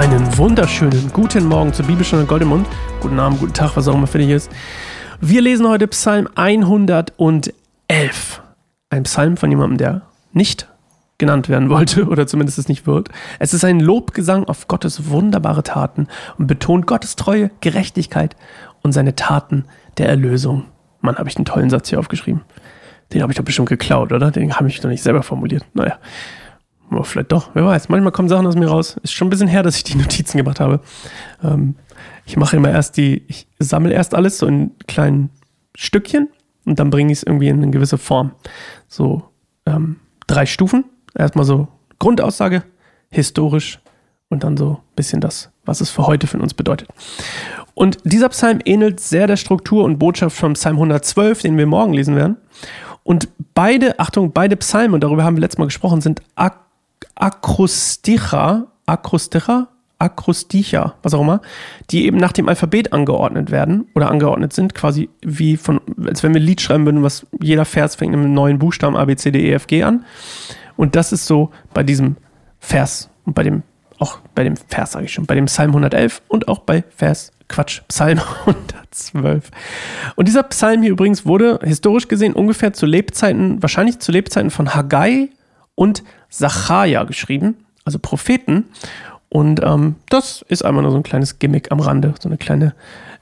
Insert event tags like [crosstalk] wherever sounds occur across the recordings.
Einen wunderschönen guten Morgen zur Bibelstunde Goldemund. Guten Abend, guten Tag, was auch immer für dich ist. Wir lesen heute Psalm 111. Ein Psalm von jemandem, der nicht genannt werden wollte [laughs] oder zumindest es nicht wird. Es ist ein Lobgesang auf Gottes wunderbare Taten und betont Gottes Treue, Gerechtigkeit und seine Taten der Erlösung. Mann, habe ich einen tollen Satz hier aufgeschrieben. Den habe ich doch bestimmt geklaut, oder? Den habe ich doch nicht selber formuliert. Naja. Oh, vielleicht doch, wer weiß. Manchmal kommen Sachen aus mir raus. Ist schon ein bisschen her, dass ich die [laughs] Notizen gemacht habe. Ähm, ich mache immer erst die, ich sammle erst alles so in kleinen Stückchen und dann bringe ich es irgendwie in eine gewisse Form. So ähm, drei Stufen. Erstmal so Grundaussage, historisch und dann so ein bisschen das, was es für heute für uns bedeutet. Und dieser Psalm ähnelt sehr der Struktur und Botschaft vom Psalm 112, den wir morgen lesen werden. Und beide, Achtung, beide Psalmen, und darüber haben wir letztes Mal gesprochen, sind ak Akrosticha, Akrosticha, Akrosticha, was auch immer, die eben nach dem Alphabet angeordnet werden oder angeordnet sind, quasi wie von, als wenn wir ein Lied schreiben würden, was jeder Vers fängt mit einem neuen Buchstaben A, B, C, D, E, F, G an. Und das ist so bei diesem Vers und bei dem, auch bei dem Vers sage ich schon, bei dem Psalm 111 und auch bei Vers, Quatsch, Psalm [laughs] 112. Und dieser Psalm hier übrigens wurde historisch gesehen ungefähr zu Lebzeiten, wahrscheinlich zu Lebzeiten von Haggai und Sacharja geschrieben, also Propheten. Und ähm, das ist einmal nur so ein kleines Gimmick am Rande, so eine kleine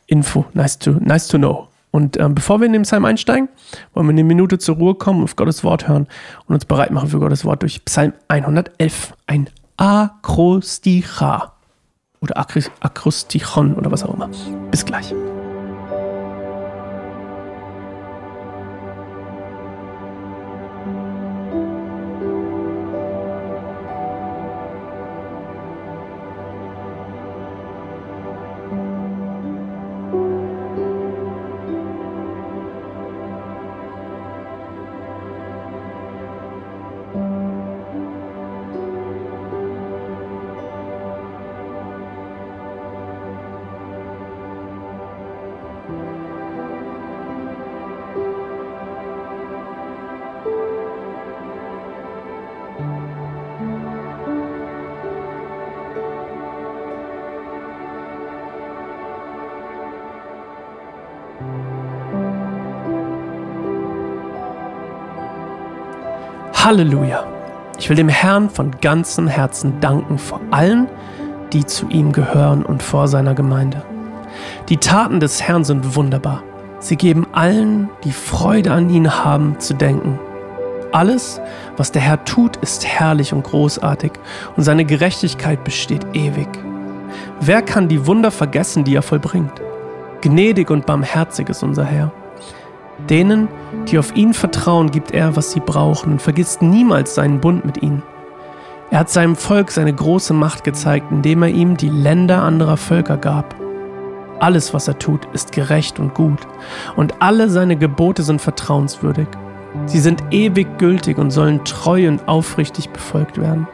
Info. Nice to, nice to know. Und ähm, bevor wir in den Psalm einsteigen, wollen wir eine Minute zur Ruhe kommen, auf Gottes Wort hören und uns bereit machen für Gottes Wort durch Psalm 111. Ein Akrosticha oder Akrostichon oder was auch immer. Bis gleich. Halleluja. Ich will dem Herrn von ganzem Herzen danken vor allen, die zu ihm gehören und vor seiner Gemeinde. Die Taten des Herrn sind wunderbar. Sie geben allen, die Freude an ihn haben, zu denken. Alles, was der Herr tut, ist herrlich und großartig und seine Gerechtigkeit besteht ewig. Wer kann die Wunder vergessen, die er vollbringt? Gnädig und barmherzig ist unser Herr. Denen, die auf ihn vertrauen, gibt er, was sie brauchen und vergisst niemals seinen Bund mit ihnen. Er hat seinem Volk seine große Macht gezeigt, indem er ihm die Länder anderer Völker gab. Alles, was er tut, ist gerecht und gut, und alle seine Gebote sind vertrauenswürdig. Sie sind ewig gültig und sollen treu und aufrichtig befolgt werden.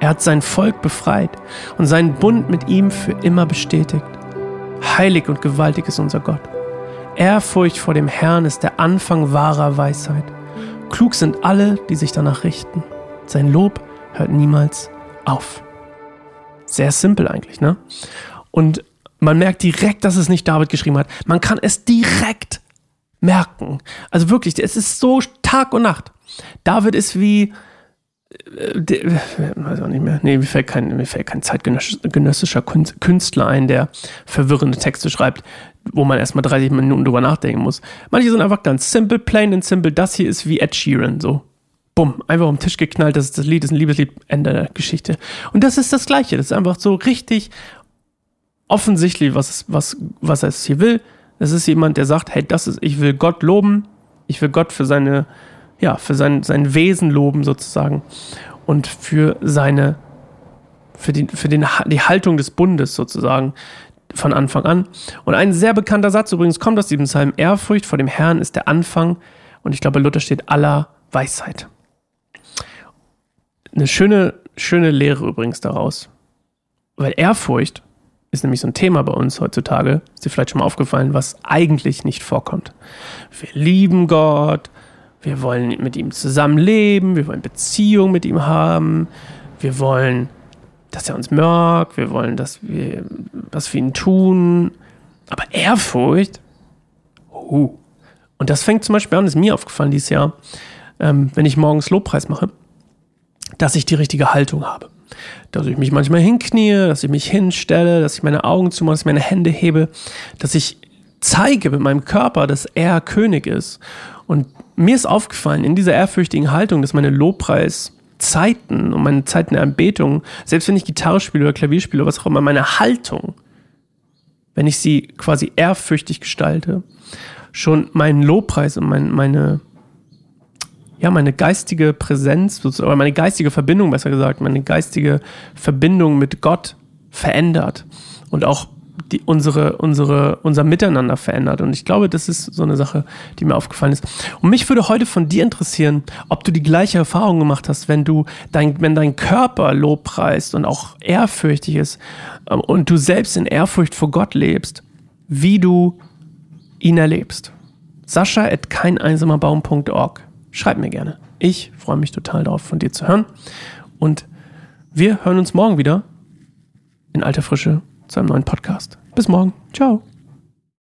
Er hat sein Volk befreit und seinen Bund mit ihm für immer bestätigt. Heilig und gewaltig ist unser Gott. Ehrfurcht vor dem Herrn ist der Anfang wahrer Weisheit. Klug sind alle, die sich danach richten. Sein Lob hört niemals auf. Sehr simpel eigentlich, ne? Und man merkt direkt, dass es nicht David geschrieben hat. Man kann es direkt merken. Also wirklich, es ist so Tag und Nacht. David ist wie, äh, weiß auch nicht mehr. Nee, mir fällt kein, mir fällt kein zeitgenössischer Künstler ein, der verwirrende Texte schreibt, wo man erstmal 30 Minuten drüber nachdenken muss. Manche sind einfach ganz simple, plain and simple. Das hier ist wie Ed Sheeran, so. Bumm, einfach um den Tisch geknallt, das ist das Lied, das ist ein Liebeslied, Ende der Geschichte. Und das ist das Gleiche. Das ist einfach so richtig offensichtlich, was, was, was er hier will. Es ist jemand, der sagt, hey, das ist, ich will Gott loben, ich will Gott für seine, ja, für sein, sein Wesen loben sozusagen und für seine, für, die, für den, die Haltung des Bundes sozusagen von Anfang an. Und ein sehr bekannter Satz übrigens kommt aus diesem Psalm, Ehrfurcht vor dem Herrn ist der Anfang und ich glaube, Luther steht aller Weisheit. Eine schöne, schöne Lehre übrigens daraus. Weil Ehrfurcht ist nämlich so ein Thema bei uns heutzutage, ist dir vielleicht schon mal aufgefallen, was eigentlich nicht vorkommt. Wir lieben Gott, wir wollen mit ihm zusammenleben, wir wollen Beziehung mit ihm haben, wir wollen, dass er uns mag, wir wollen, dass wir was für ihn tun. Aber Ehrfurcht, oh. Und das fängt zum Beispiel an, ist mir aufgefallen dieses Jahr, ähm, wenn ich morgens Lobpreis mache, dass ich die richtige Haltung habe. Dass ich mich manchmal hinknie, dass ich mich hinstelle, dass ich meine Augen zumache, dass ich meine Hände hebe, dass ich zeige mit meinem Körper, dass er König ist. Und mir ist aufgefallen, in dieser ehrfürchtigen Haltung, dass meine Lobpreiszeiten und meine Zeiten der Anbetung, selbst wenn ich Gitarre spiele oder Klavier spiele oder was auch immer, meine Haltung, wenn ich sie quasi ehrfürchtig gestalte, schon meinen Lobpreis und mein, meine, ja, meine geistige Präsenz, oder meine geistige Verbindung, besser gesagt, meine geistige Verbindung mit Gott verändert und auch die, unsere, unsere, unser Miteinander verändert. Und ich glaube, das ist so eine Sache, die mir aufgefallen ist. Und mich würde heute von dir interessieren, ob du die gleiche Erfahrung gemacht hast, wenn du dein, wenn dein Körper lobpreist und auch ehrfürchtig ist ähm, und du selbst in Ehrfurcht vor Gott lebst, wie du ihn erlebst. Sascha at keineinsamerbaum.org. Schreib mir gerne. Ich freue mich total darauf, von dir zu hören. Und wir hören uns morgen wieder in alter Frische zu einem neuen Podcast. Bis morgen. Ciao.